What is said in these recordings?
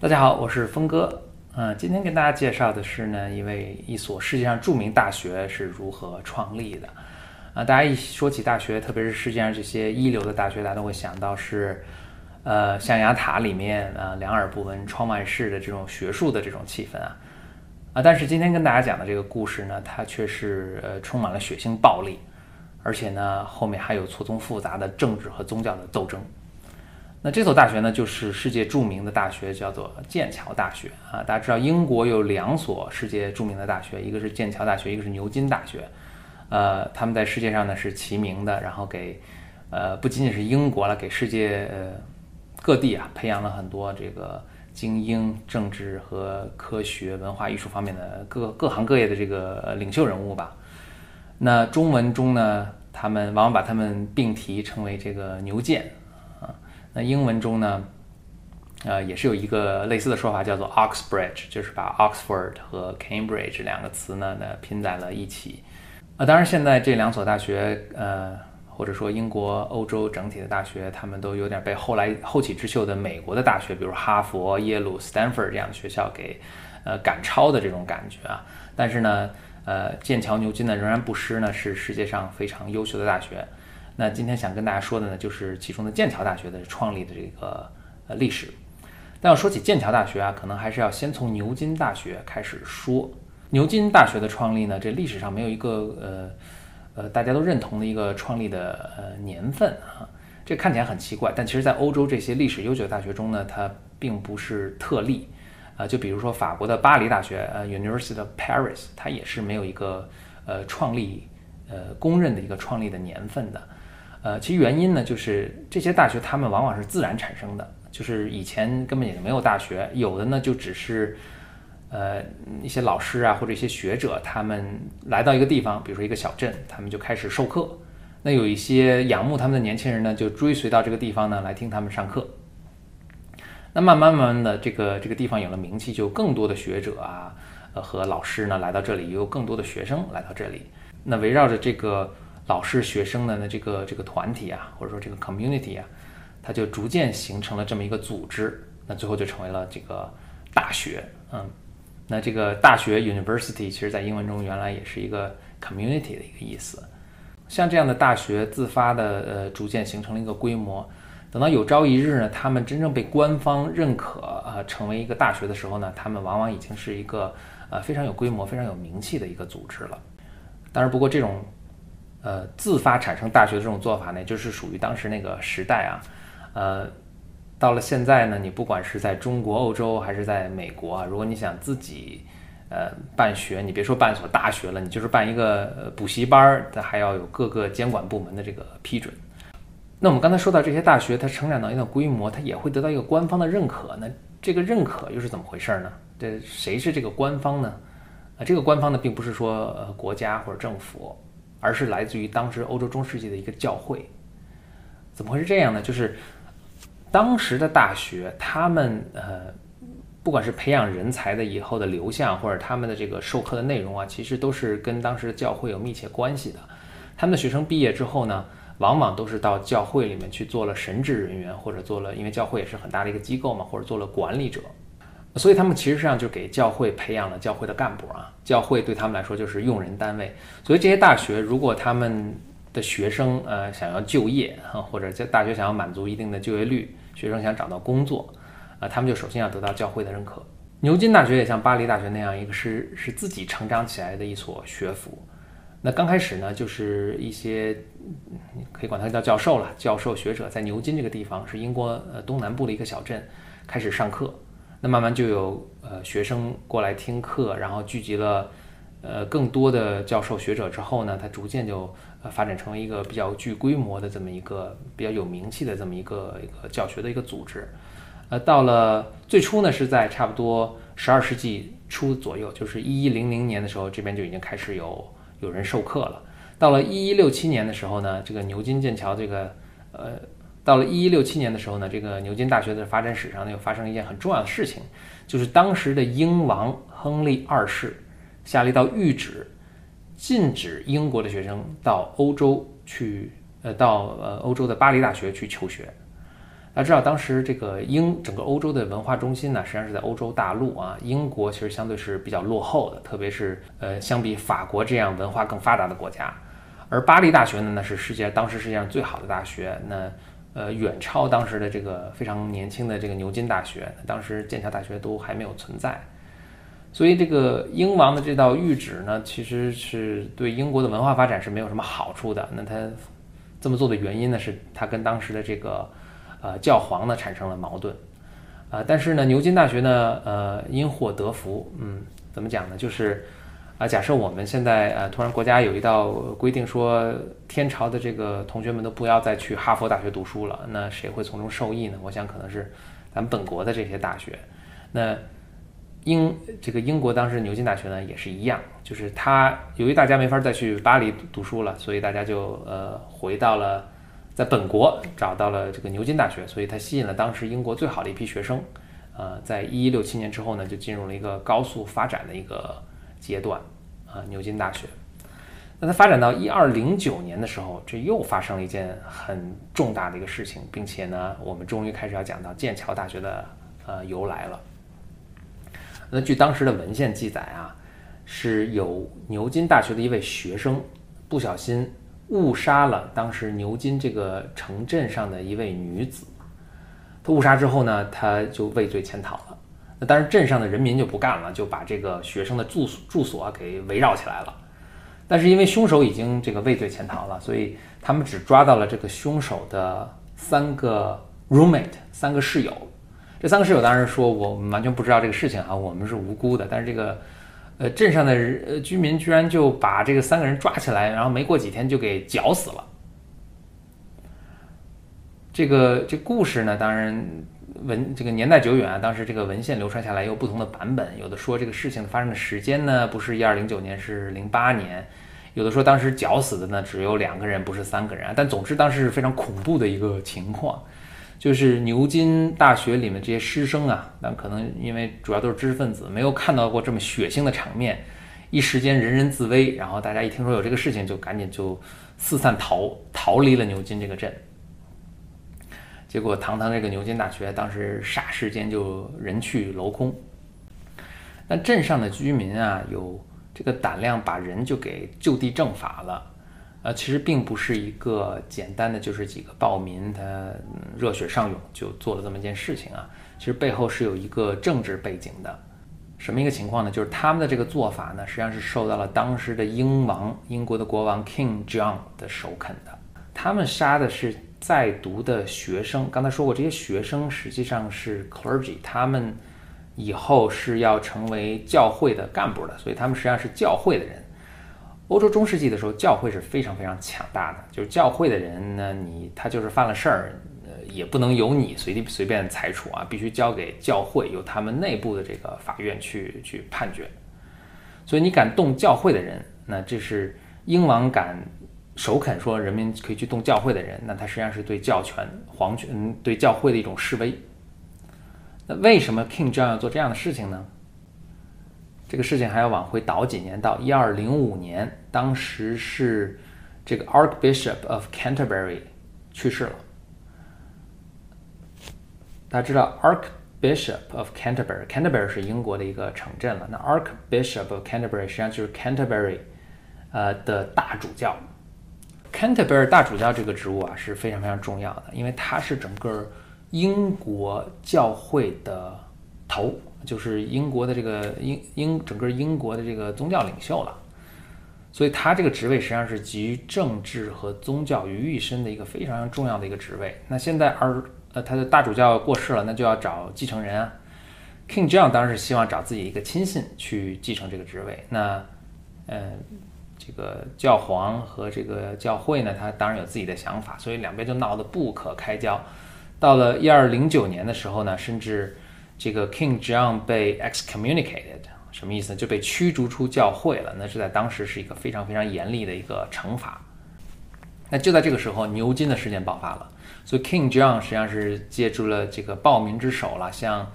大家好，我是峰哥。嗯，今天跟大家介绍的是呢，一位一所世界上著名大学是如何创立的。啊，大家一说起大学，特别是世界上这些一流的大学，大家都会想到是，呃，象牙塔里面啊，两耳不闻窗外事的这种学术的这种气氛啊。啊，但是今天跟大家讲的这个故事呢，它却是呃充满了血腥暴力，而且呢，后面还有错综复杂的政治和宗教的斗争。那这所大学呢，就是世界著名的大学，叫做剑桥大学啊。大家知道，英国有两所世界著名的大学，一个是剑桥大学，一个是牛津大学。呃，他们在世界上呢是齐名的，然后给呃不仅仅是英国了，给世界各地啊培养了很多这个精英、政治和科学、文化艺术方面的各各行各业的这个领袖人物吧。那中文中呢，他们往往把他们并提称为这个牛剑。那英文中呢，呃，也是有一个类似的说法，叫做 Oxbridge，就是把 Oxford 和 Cambridge 两个词呢，呢拼在了一起。啊，当然现在这两所大学，呃，或者说英国、欧洲整体的大学，他们都有点被后来后起之秀的美国的大学，比如哈佛、耶鲁、Stanford 这样的学校给呃赶超的这种感觉啊。但是呢，呃，剑桥、牛津呢，仍然不失呢是世界上非常优秀的大学。那今天想跟大家说的呢，就是其中的剑桥大学的创立的这个呃历史。但要说起剑桥大学啊，可能还是要先从牛津大学开始说。牛津大学的创立呢，这历史上没有一个呃呃大家都认同的一个创立的呃年份啊。这看起来很奇怪，但其实在欧洲这些历史悠久的大学中呢，它并不是特例啊。就比如说法国的巴黎大学呃 University of Paris，它也是没有一个呃创立呃公认的一个创立的年份的。呃，其实原因呢，就是这些大学他们往往是自然产生的，就是以前根本也就没有大学，有的呢就只是，呃，一些老师啊或者一些学者，他们来到一个地方，比如说一个小镇，他们就开始授课。那有一些仰慕他们的年轻人呢，就追随到这个地方呢来听他们上课。那慢慢慢慢的，这个这个地方有了名气，就更多的学者啊，呃和老师呢来到这里，也有更多的学生来到这里。那围绕着这个。老师、学生的这个这个团体啊，或者说这个 community 啊，它就逐渐形成了这么一个组织，那最后就成为了这个大学。嗯，那这个大学 university 其实在英文中原来也是一个 community 的一个意思。像这样的大学自发的呃，逐渐形成了一个规模。等到有朝一日呢，他们真正被官方认可啊，成为一个大学的时候呢，他们往往已经是一个呃非常有规模、非常有名气的一个组织了。当然，不过这种。呃，自发产生大学的这种做法呢，就是属于当时那个时代啊。呃，到了现在呢，你不管是在中国、欧洲还是在美国啊，如果你想自己呃办学，你别说办所大学了，你就是办一个补习班儿，它还要有各个监管部门的这个批准。那我们刚才说到这些大学，它成长到一定的规模，它也会得到一个官方的认可。那这个认可又是怎么回事呢？这谁是这个官方呢？啊，这个官方呢，并不是说呃国家或者政府。而是来自于当时欧洲中世纪的一个教会，怎么会是这样呢？就是当时的大学，他们呃，不管是培养人才的以后的流向，或者他们的这个授课的内容啊，其实都是跟当时的教会有密切关系的。他们的学生毕业之后呢，往往都是到教会里面去做了神职人员，或者做了，因为教会也是很大的一个机构嘛，或者做了管理者。所以他们其实上就给教会培养了教会的干部啊，教会对他们来说就是用人单位。所以这些大学如果他们的学生呃想要就业啊，或者在大学想要满足一定的就业率，学生想找到工作啊，他们就首先要得到教会的认可。牛津大学也像巴黎大学那样，一个是是自己成长起来的一所学府。那刚开始呢，就是一些可以管它叫教授了，教授学者在牛津这个地方是英国呃东南部的一个小镇开始上课。那慢慢就有呃学生过来听课，然后聚集了呃更多的教授学者之后呢，它逐渐就呃发展成为一个比较具规模的这么一个比较有名气的这么一个一个教学的一个组织。呃，到了最初呢，是在差不多十二世纪初左右，就是一一零零年的时候，这边就已经开始有有人授课了。到了一一六七年的时候呢，这个牛津、剑桥这个呃。到了一一六七年的时候呢，这个牛津大学的发展史上呢又发生了一件很重要的事情，就是当时的英王亨利二世下了一道谕旨，禁止英国的学生到欧洲去，呃，到呃欧洲的巴黎大学去求学。大家知道，当时这个英整个欧洲的文化中心呢，实际上是在欧洲大陆啊。英国其实相对是比较落后的，特别是呃，相比法国这样文化更发达的国家。而巴黎大学呢，那是世界当时世界上最好的大学，那呃远超当时的这个非常年轻的这个牛津大学。当时剑桥大学都还没有存在，所以这个英王的这道谕旨呢，其实是对英国的文化发展是没有什么好处的。那他这么做的原因呢，是他跟当时的这个。呃，教皇呢产生了矛盾，啊，但是呢，牛津大学呢，呃，因祸得福，嗯，怎么讲呢？就是，啊，假设我们现在呃，突然国家有一道规定说，天朝的这个同学们都不要再去哈佛大学读书了，那谁会从中受益呢？我想可能是咱们本国的这些大学。那英这个英国当时牛津大学呢也是一样，就是他由于大家没法再去巴黎读书了，所以大家就呃回到了。在本国找到了这个牛津大学，所以它吸引了当时英国最好的一批学生。呃，在一一六七年之后呢，就进入了一个高速发展的一个阶段。啊，牛津大学。那它发展到一二零九年的时候，这又发生了一件很重大的一个事情，并且呢，我们终于开始要讲到剑桥大学的呃由来了。那据当时的文献记载啊，是有牛津大学的一位学生不小心。误杀了当时牛津这个城镇上的一位女子，他误杀之后呢，他就畏罪潜逃。那当然，镇上的人民就不干了，就把这个学生的住住所给围绕起来了。但是因为凶手已经这个畏罪潜逃了，所以他们只抓到了这个凶手的三个 roommate，三个室友。这三个室友当然说我们完全不知道这个事情啊，我们是无辜的。但是这个。呃，镇上的呃居民居然就把这个三个人抓起来，然后没过几天就给绞死了。这个这故事呢，当然文这个年代久远啊，当时这个文献流传下来有不同的版本，有的说这个事情发生的时间呢不是一二零九年，是零八年，有的说当时绞死的呢只有两个人，不是三个人，但总之当时是非常恐怖的一个情况。就是牛津大学里面这些师生啊，那可能因为主要都是知识分子，没有看到过这么血腥的场面，一时间人人自危，然后大家一听说有这个事情，就赶紧就四散逃逃离了牛津这个镇。结果堂堂这个牛津大学，当时霎时间就人去楼空。那镇上的居民啊，有这个胆量把人就给就地正法了。呃，其实并不是一个简单的，就是几个暴民他热血上涌就做了这么一件事情啊。其实背后是有一个政治背景的。什么一个情况呢？就是他们的这个做法呢，实际上是受到了当时的英王，英国的国王 King John 的首肯的。他们杀的是在读的学生。刚才说过，这些学生实际上是 clergy，他们以后是要成为教会的干部的，所以他们实际上是教会的人。欧洲中世纪的时候，教会是非常非常强大的。就是教会的人呢，你他就是犯了事儿，呃，也不能由你随地随便裁处啊，必须交给教会，由他们内部的这个法院去去判决。所以你敢动教会的人，那这是英王敢首肯说人民可以去动教会的人，那他实际上是对教权、皇权、对教会的一种示威。那为什么 King John 要做这样的事情呢？这个事情还要往回倒几年，到一二零五年，当时是这个 Archbishop of Canterbury 去世了。大家知道 Archbishop of Canterbury，Canterbury 是英国的一个城镇了。那 Archbishop of Canterbury 实际上就是 Canterbury 呃的大主教。Canterbury 大主教这个职务啊是非常非常重要的，因为他是整个英国教会的头。就是英国的这个英英整个英国的这个宗教领袖了，所以他这个职位实际上是集政治和宗教于一身的一个非常重要的一个职位。那现在而呃他的大主教过世了，那就要找继承人啊。King John 当然是希望找自己一个亲信去继承这个职位。那嗯，这个教皇和这个教会呢，他当然有自己的想法，所以两边就闹得不可开交。到了一二零九年的时候呢，甚至。这个 King John 被 excommunicated，什么意思？就被驱逐出教会了。那是在当时是一个非常非常严厉的一个惩罚。那就在这个时候，牛津的事件爆发了。所以 King John 实际上是借助了这个暴民之手了，向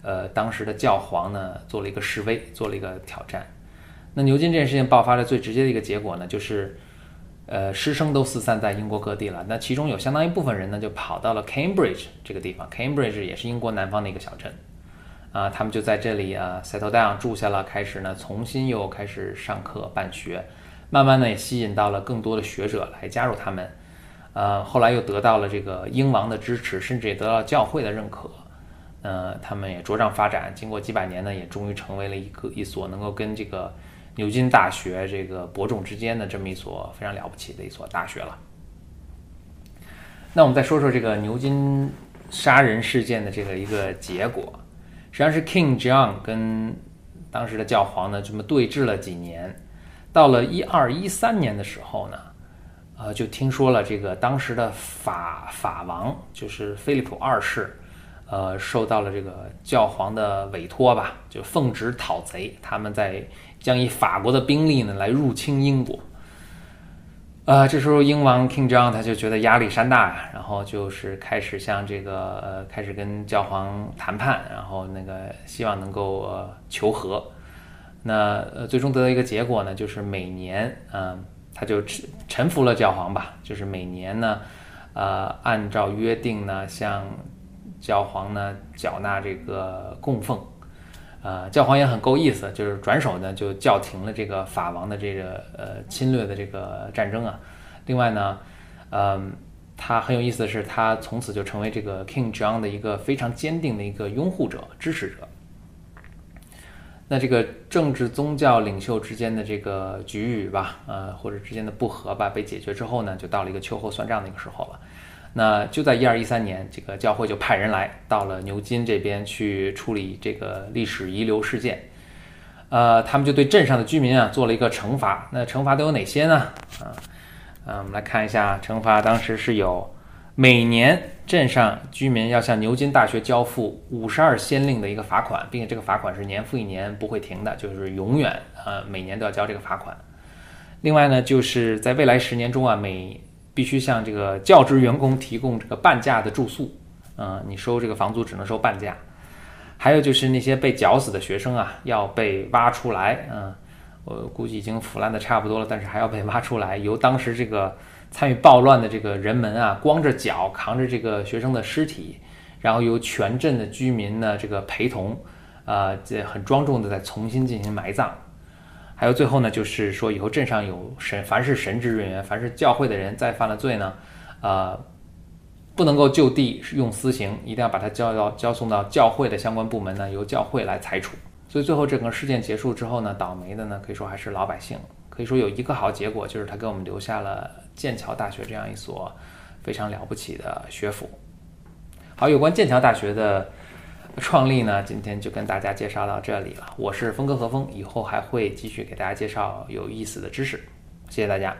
呃当时的教皇呢做了一个示威，做了一个挑战。那牛津这件事情爆发的最直接的一个结果呢，就是呃，师生都四散在英国各地了。那其中有相当一部分人呢，就跑到了 Cambridge 这个地方。Cambridge 也是英国南方的一个小镇，啊，他们就在这里啊 settle down 住下了，开始呢重新又开始上课办学，慢慢呢也吸引到了更多的学者来加入他们。呃，后来又得到了这个英王的支持，甚至也得到教会的认可。呃，他们也茁壮发展，经过几百年呢，也终于成为了一个一所能够跟这个。牛津大学这个伯仲之间的这么一所非常了不起的一所大学了。那我们再说说这个牛津杀人事件的这个一个结果，实际上是 King John 跟当时的教皇呢这么对峙了几年，到了一二一三年的时候呢，呃，就听说了这个当时的法法王就是菲利普二世，呃，受到了这个教皇的委托吧，就奉旨讨贼，他们在。将以法国的兵力呢来入侵英国，呃，这时候英王 King John 他就觉得压力山大呀，然后就是开始向这个呃开始跟教皇谈判，然后那个希望能够呃求和。那呃最终得到一个结果呢，就是每年嗯他就臣服了教皇吧，就是每年呢呃按照约定呢向教皇呢缴纳这个供奉。呃，教皇也很够意思，就是转手呢就叫停了这个法王的这个呃侵略的这个战争啊。另外呢，嗯，他很有意思的是，他从此就成为这个 King John 的一个非常坚定的一个拥护者、支持者。那这个政治宗教领袖之间的这个局域吧，呃，或者之间的不和吧，被解决之后呢，就到了一个秋后算账的一个时候了。那就在一二一三年，这个教会就派人来到了牛津这边去处理这个历史遗留事件。呃，他们就对镇上的居民啊做了一个惩罚。那惩罚都有哪些呢？啊，啊，我们来看一下，惩罚当时是有每年镇上居民要向牛津大学交付五十二先令的一个罚款，并且这个罚款是年复一年不会停的，就是永远啊每年都要交这个罚款。另外呢，就是在未来十年中啊每必须向这个教职员工提供这个半价的住宿，嗯，你收这个房租只能收半价。还有就是那些被绞死的学生啊，要被挖出来，嗯，我估计已经腐烂的差不多了，但是还要被挖出来，由当时这个参与暴乱的这个人们啊，光着脚扛着这个学生的尸体，然后由全镇的居民呢这个陪同，啊，这很庄重的再重新进行埋葬。还有最后呢，就是说以后镇上有神，凡是神职人员，凡是教会的人，再犯了罪呢，呃，不能够就地用私刑，一定要把他交到交送到教会的相关部门呢，由教会来裁处。所以最后整个事件结束之后呢，倒霉的呢，可以说还是老百姓。可以说有一个好结果，就是他给我们留下了剑桥大学这样一所非常了不起的学府。好，有关剑桥大学的。创立呢，今天就跟大家介绍到这里了。我是峰哥何峰，以后还会继续给大家介绍有意思的知识。谢谢大家。